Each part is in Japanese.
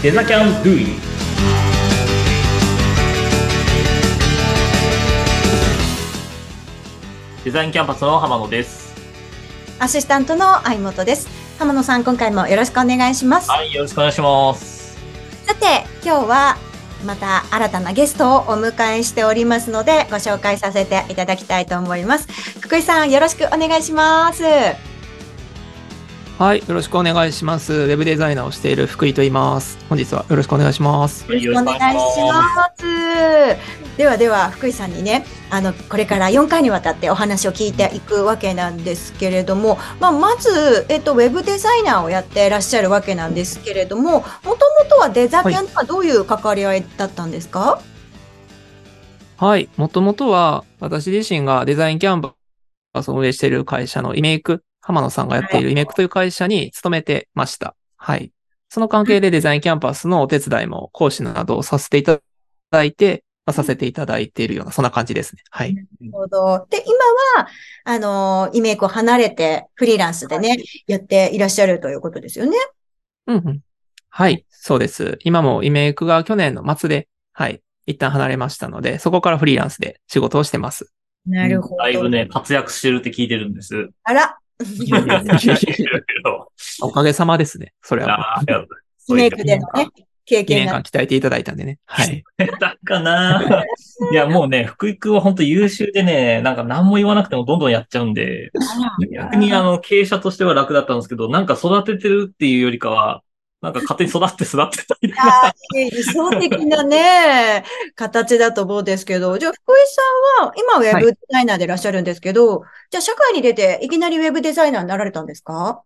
デザキャンドゥイデザインキャンパスの浜野です。アシスタントの相本です。浜野さん、今回もよろしくお願いします。はい、よろしくお願いします。さて、今日はまた新たなゲストをお迎えしておりますので、ご紹介させていただきたいと思います。福井さん、よろしくお願いします。はい、よろしくお願いします。ウェブデザイナーをしている福井と言います。本日はよろしくお願いします。はいよろしくお願いします。ではでは、福井さんにね、あの、これから4回にわたってお話を聞いていくわけなんですけれども、まあ、まず、えっと、ウェブデザイナーをやっていらっしゃるわけなんですけれども、もともとはデザキャンとはどういう関わり合いだったんですか、はい、もともとは私自身がデザインキャンバスを運営している会社のイメイク、浜野さんがやっているイメイクという会社に勤めてました。はい。その関係でデザインキャンパスのお手伝いも講師などをさせていただいて、まあさせていただいているような、そんな感じですね。はい。なるほど。で、今は、あの、イメイクを離れて、フリーランスでね、やっていらっしゃるということですよね。うんうん。はい、そうです。今もイメイクが去年の末で、はい、一旦離れましたので、そこからフリーランスで仕事をしてます。なるほど。だいぶね、活躍してるって聞いてるんです。あら。いやいやいや聞いてるけど。おかげさまですね。それはもう。あーやっぱイメイクでのね、経2験が年間。鍛えていただいたんでね。はい。だかないや、もうね、福井くんは本当優秀でね、なんか何も言わなくてもどんどんやっちゃうんで、逆にあの、経営者としては楽だったんですけど、なんか育ててるっていうよりかは、なんか勝手に育って育ってたみたいな。理想的なね、形だと思うんですけど、じゃあ、福井さんは、今ウェブデザイナーでいらっしゃるんですけど、じゃあ、社会に出て、いきなりウェブデザイナーになられたんですか？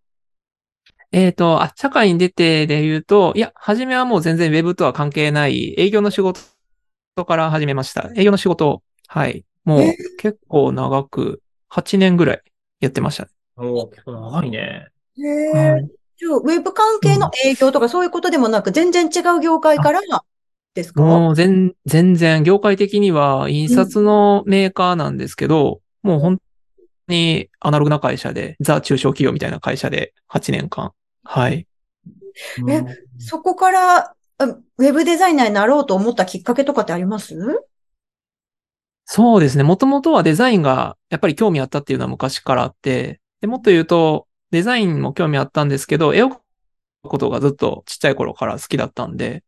えっ、と、あ、社会に出てで言うと、いや、初めはもう全然ウェブとは関係ない営業の仕事から始めました。営業の仕事を、はい。もうえ結構長く、8年ぐらいやってましたね。おー結構長いね。へえ。ウェブ関係の営業とかそういうことでもなく、全然違う業界からですか？もう全、全然、業界的には印刷のメーカーなんですけど、もう本当にアナログな会社で、ザ中小企業みたいな会社で8年間。はい。えうんそこから、あウェブデザイナーになろうと思ったきっかけとかってあります？そうですね。もともとはデザインがやっぱり興味あったっていうのは昔からあって、でもっと言うと、デザインも興味あったんですけど、絵を描くことがずっとちっちゃい頃から好きだったんで、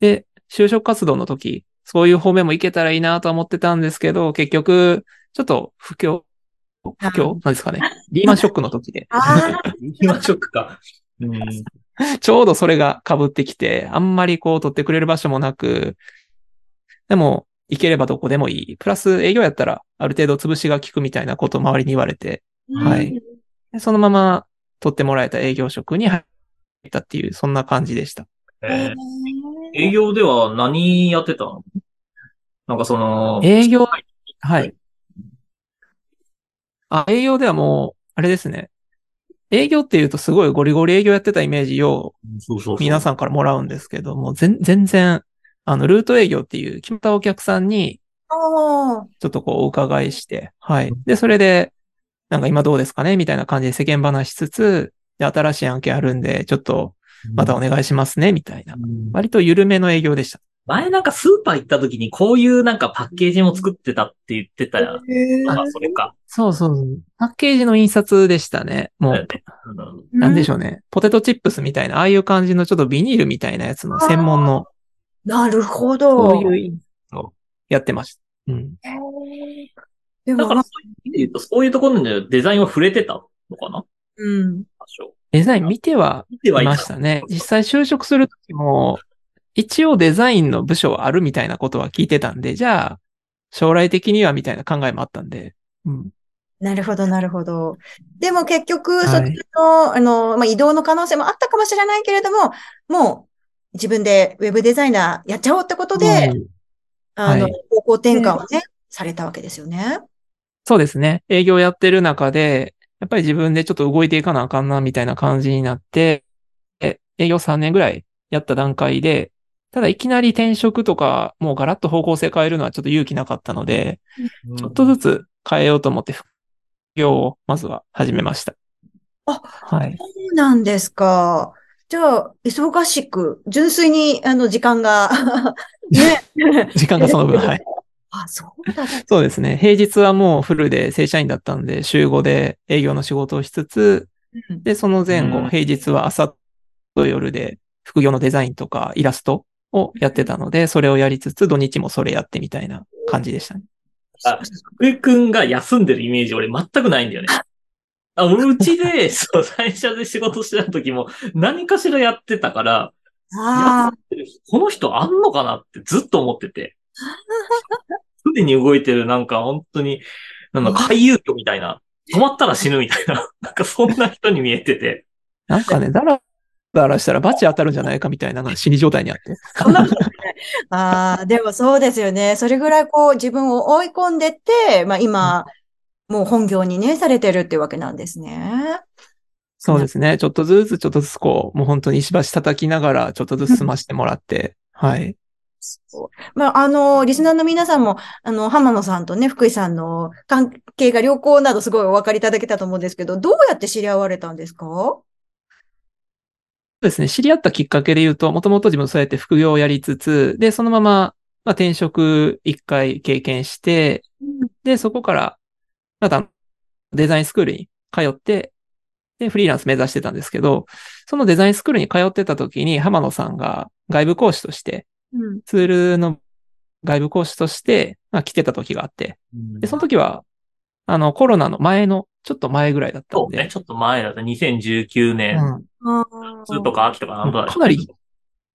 で、就職活動の時、そういう方面もいけたらいいなとは思ってたんですけど、結局、ちょっと不況、不況？なんですかね。リーマンショックの時で、ああ、今ショックか。うん。ちょうどそれが被ってきて、あんまりこう取ってくれる場所もなく、でも、行ければどこでもいい。プラス営業やったら、ある程度潰しが効くみたいなことを周りに言われて、はいでそのまま取ってもらえた営業職に入ったっていう、そんな感じでした。えー営業では何やってたの？なんかその、営業、はい。あ、営業ではもう、あれですね。営業っていうとすごいゴリゴリ営業やってたイメージをそうそうそう。皆さんからもらうんですけども、全全然、あの、ルート営業っていう決まったお客さんにああ、ちょっとこうお伺いして、はい。で、それで、なんか今どうですかね？みたいな感じで世間話しつつ、で、新しい案件あるんで、ちょっとまたお願いしますね、みたいな。うん割と緩めの営業でした。前なんかスーパー行った時にこういうなんかパッケージも作ってたって言ってたよ。へえあ、それか。そうそう。パッケージの印刷でしたね。もう、うんなんでしょうね。ポテトチップスみたいな、ああいう感じのちょっとビニールみたいなやつの専門の、なるほそど。ういうやってました。うん。でも、だからそういう意味で言うと、そういうところでデザインは触れてたのかな？うん。多少。デザイン見ては見てはいいましたね。実際就職するときも、一応デザインの部署はあるみたいなことは聞いてたんで、じゃあ、将来的にはみたいな考えもあったんで、うん。なるほど、なるほど。でも結局、はいそっちの、あの、まあ、移動の可能性もあったかもしれないけれども、もう自分でウェブデザイナーやっちゃおうってことで、うんあの、はい方向転換をね、されたわけですよね。そうですね。営業やってる中で、やっぱり自分でちょっと動いていかなあかんな、みたいな感じになって、え営業3年ぐらいやった段階で、ただいきなり転職とか、もうガラッと方向性変えるのはちょっと勇気なかったので、ちょっとずつ変えようと思って、副業をまずは始めました。あはい。そうなんですか。じゃあ、忙しく、純粋に、あの、時間が、ね。時間がその分、はい。あ、そうだ。そうですね。平日はもうフルで正社員だったんで、週5で営業の仕事をしつつ、うんで、その前後、うん平日は朝と夜で副業のデザインとかイラストをやってたので、それをやりつつ、土日もそれやってみたいな感じでしたね。あ福井くんが休んでるイメージ俺全くないんだよね。あ、俺うちで、そう、会社で仕事してた時も何かしらやってたから、ああ、この人あんのかなってずっと思ってて。すでに動いてるなんか本当に、なんだ、海遊魚みたいな、止まったら死ぬみたいな、なんかそんな人に見えてて。なんかね、だらだらしたらバチ当たるんじゃないかみたいなのが死に状態にあって。そんなことない ああ、でもそうですよね。それぐらいこう自分を追い込んでって、まあ今、もう本業にね、されてるっていうわけなんですね。そうですね。ちょっとずつちょっとずつこう、もう本当に石橋叩きながら、ちょっとずつ済ましてもらって、はい。まあ、あの、リスナーの皆さんも、あの、浜野さんとね、福井さんの関係が良好などすごいお分かりいただけたと思うんですけど、どうやって知り合われたんですか？そうですね。知り合ったきっかけで言うと、もともと自分そうやって副業をやりつつ、で、そのまま、まあ、転職一回経験して、で、そこから、またデザインスクールに通って、で、フリーランス目指してたんですけど、そのデザインスクールに通ってた時に、浜野さんが外部講師として、うん。ツールの外部講師として、まあ、来てた時があって、で、その時は、あの、コロナの前の、ちょっと前ぐらいだったんで、そうね、ちょっと前だった。2019年、うん。あ夏とか秋とかなんとか。なり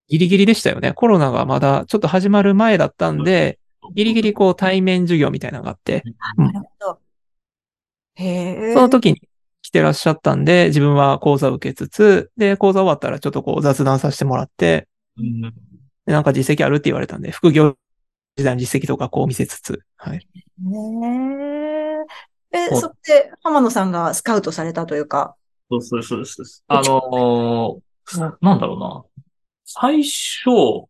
ギリギリでしたよね。コロナがまだちょっと始まる前だったんで、ギリギリこう対面授業みたいなのがあって、あ、なるほど。へえ。その時に来てらっしゃったんで、自分は講座を受けつつ、で、講座終わったらちょっとこう雑談させてもらって、うんでなんか実績あるって言われたんで、副業時代の実績とかこう見せつつ、はい。ねえ。え、そうそって浜野さんがスカウトされたというか。そうそうそうです。あのーなんだろうな。最初、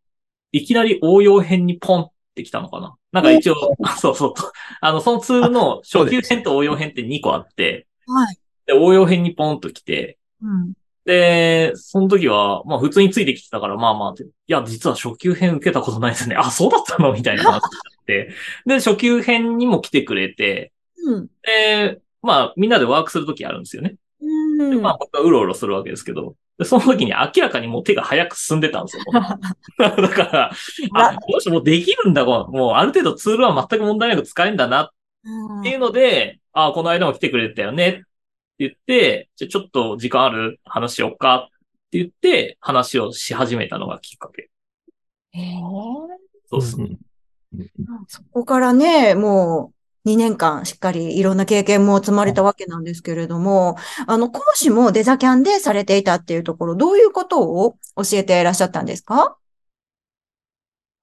いきなり応用編にポンってきたのかな。なんか一応、そうそう。あの、そのツールの初級編と応用編って2個あって、はい。で、応用編にポンと来て、うん。で、その時は、まあ普通についてきてたから、まあまあって、いや、実は初級編受けたことないですね。あ、そうだったの？みたいな話になって。で、初級編にも来てくれて、うん。で、まあみんなでワークする時あるんですよね。うん。でまあ僕はうろうろするわけですけど、でその時に明らかにもう手が早く進んでたんですよ。だから、あ、もしもうできるんだ、もうある程度ツールは全く問題なく使えるんだなうんっていうので、あ、この間も来てくれてたよね言って、じゃあちょっと時間ある？話しようか？って言って話をし始めたのがきっかけ。へえ。そうですね。そこからね、もう2年間しっかりいろんな経験も積まれたわけなんですけれども、あの、講師もデザキャンでされていたっていうところ、どういうことを教えていらっしゃったんですか？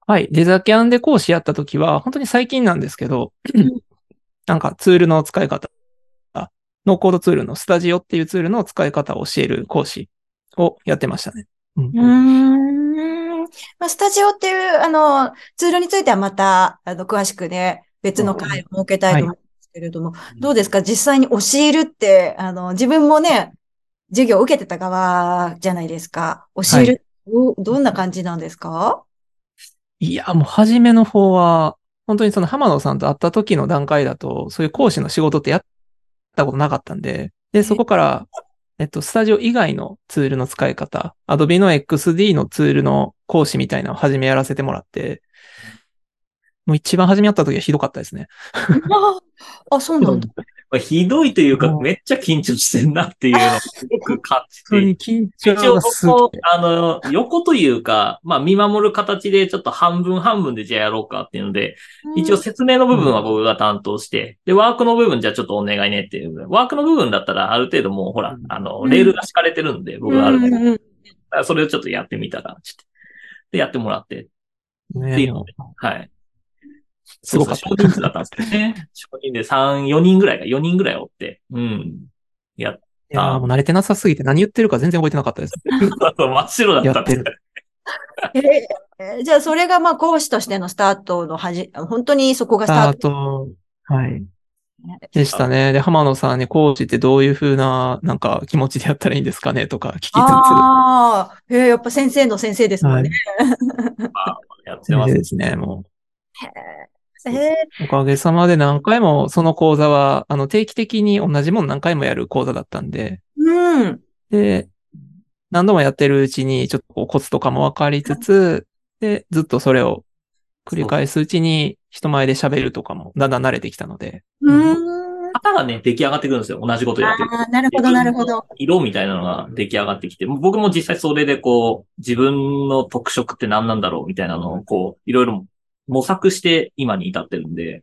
はい。デザキャンで講師やった時は、本当に最近なんですけど、なんかツールの使い方、ノーコードツールのスタジオっていうツールの使い方を教える講師をやってましたね。うんうーん。まあ、スタジオっていう、あの、ツールについてはまた、あの、詳しくね、別の会を設けたいと思うんですけれども、どうですか？実際に教えるって、あの、自分もね、授業を受けてた側じゃないですか。教える、どうどんな感じなんですか？いや、もう初めの方は、本当にその浜野さんと会った時の段階だと、そういう講師の仕事ってやったことなかったんで、で、そこから、えっと、スタジオ以外のツールの使い方、Adobe の XD のツールの講師みたいなのを初めやらせてもらって、もう一番初めやった時はひどかったですね。あ、あ、そうなんだ。まあひどいというか、うんめっちゃ緊張してんなっていうのをすごく感じて緊一応張がすごここ、あの、横というか、まあ見守る形でちょっと半分半分でじゃあやろうかっていうので、一応説明の部分は僕が担当して、で、ワークの部分じゃあちょっとお願いねっていう。ワークの部分だったらある程度もうほら、あの、レールが敷かれてるんで、僕がある程度。うんうんだからそれをちょっとやってみたら、ちょっと。で、やってもらって。ねっていうのではい。すごかった少人数だったんですけどね。少人で3、4人ぐらいが、4人ぐらいおって。うん。やっいやーもう慣れてなさすぎて何言ってるか全然覚えてなかったです。真っ白だったやってる。えーじゃあ、それがまあ講師としてのスタートのはじ、本当にそこがスタースタート。ト、はい。でしたね。で、浜野さんに講師ってどういうふうな、なんか気持ちでやったらいいんですかねとか聞きつつ。ああ、えー、やっぱ先生の先生ですもんね。はい、やってますですね、もう。えー、おかげさまで何回もその講座は、あの、定期的に同じもの何回もやる講座だったんで。うん。で、何度もやってるうちに、ちょっとコツとかもわかりつつ、で、ずっとそれを繰り返すうちに、人前で喋るとかもだんだん慣れてきたので。うん。型がね、出来上がってくるんですよ。同じことやってる。ああ、なるほど、なるほど。色みたいなのが出来上がってきて、僕も実際それでこう、自分の特色って何なんだろうみたいなのをこう、いろいろ模索して今に至ってるんで、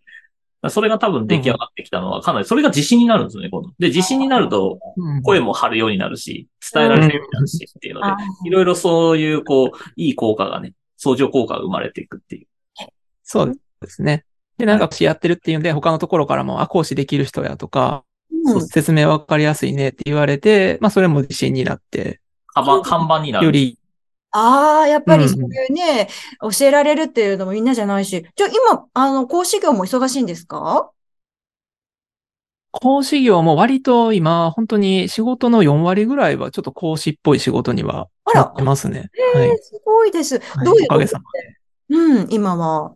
それが多分出来上がってきたのはかなり、それが自信になるんですよね、今度。で、自信になると、声も張るようになるし、伝えられるようになるしっていうので、いろいろそういう、こう、いい効果がね、相乗効果が生まれていくっていう。そうですね。で、なんかやってるっていうんで、他のところからも、あ、講師できる人やとか、うん、説明わかりやすいねって言われて、まあ、それも自信になって。看板、看板になる。より。ああ、やっぱりそういうね、うん、教えられるっていうのもみんなじゃないし。じゃあ今、あの、講師業も忙しいんですか？講師業も割と今、本当に仕事の4割ぐらいはちょっと講師っぽい仕事にはなってますね。はい、すごいです。どういうおかげさまで。うん、今は。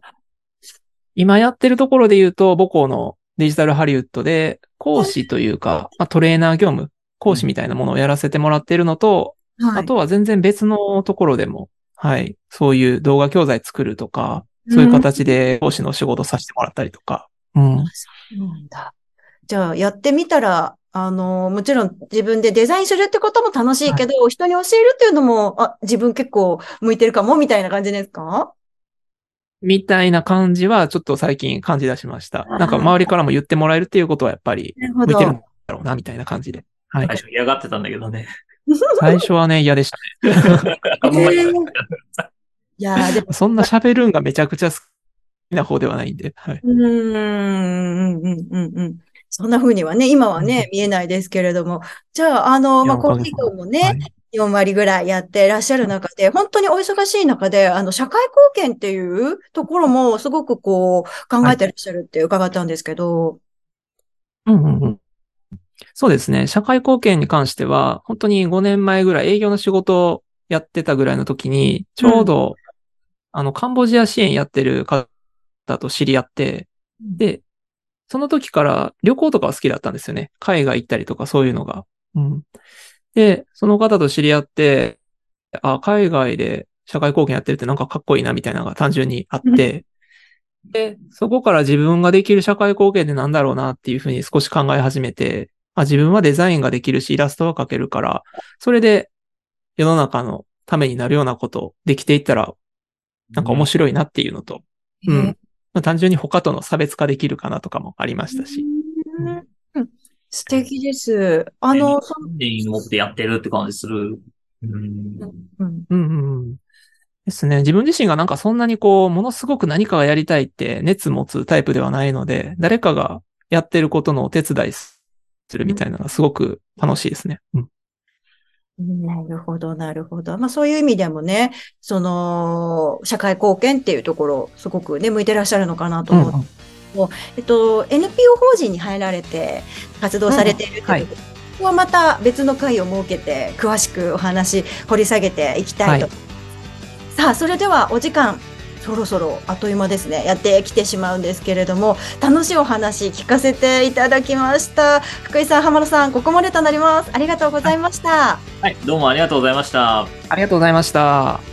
今やってるところで言うと、母校のデジタルハリウッドで講師というか、まあ、トレーナー業務、講師みたいなものをやらせてもらっているのと、はい、あとは全然別のところでも、はい、そういう動画教材作るとか、そういう形で講師の仕事させてもらったりとか。うん。そうなんだ。じゃあ、やってみたら、あの、もちろん自分でデザインするってことも楽しいけど、はい、人に教えるっていうのも、あ、自分結構向いてるかもみたいな感じですか？みたいな感じはちょっと最近感じ出しました。なんか周りからも言ってもらえるっていうことはやっぱり向いてるんだろうな、みたいな感じで。はい。最初嫌がってたんだけどね。最初はね、嫌でしたね。いやでも。そんな喋るんがめちゃくちゃ好きな方ではないんで。はい。うん、うん、うん、うん、うん。そんな風にはね、今はね、見えないですけれども。じゃあ、あの、まあ、コーヒーもね、はい4割ぐらいやってらっしゃる中で、本当にお忙しい中で、あの、社会貢献っていうところもすごくこう、考えてらっしゃるって伺ったんですけど。うんうんうん。そうですね。社会貢献に関しては、本当に5年前ぐらい営業の仕事をやってたぐらいの時に、ちょうど、うん、あの、カンボジア支援やってる方と知り合って、で、その時から旅行とかは好きだったんですよね。海外行ったりとかそういうのが。うん。で、その方と知り合って、あ、海外で社会貢献やってるってなんかかっこいいなみたいなのが単純にあって、で、そこから自分ができる社会貢献ってなんだろうなっていうふうに少し考え始めて、あ自分はデザインができるし、イラストは描けるから、それで世の中のためになるようなことできていったら、なんか面白いなっていうのと、うん。まあ、単純に他との差別化できるかなとかもありましたし。うん素敵です。あの、その。に持ってやってるって感じする。うん。うん。うん。ですね。自分自身がなんかそんなにこう、ものすごく何かがやりたいって熱持つタイプではないので、誰かがやってることのお手伝いするみたいなのがすごく楽しいですね。うん。なるほど、なるほど。まあそういう意味でもね、その、社会貢献っていうところ、すごくね、向いてらっしゃるのかなと思って。も、えっと、NPO 法人に入られて活動されているという、うん、はい、ここはまた別の会を設けて詳しくお話掘り下げていきたいと、はい、さあそれではお時間そろそろあっという間ですね。やってきてしまうんですけれども楽しいお話聞かせていただきました。福井さん浜野さんここまでとなります。ありがとうございました。はい、どうもありがとうございました。ありがとうございました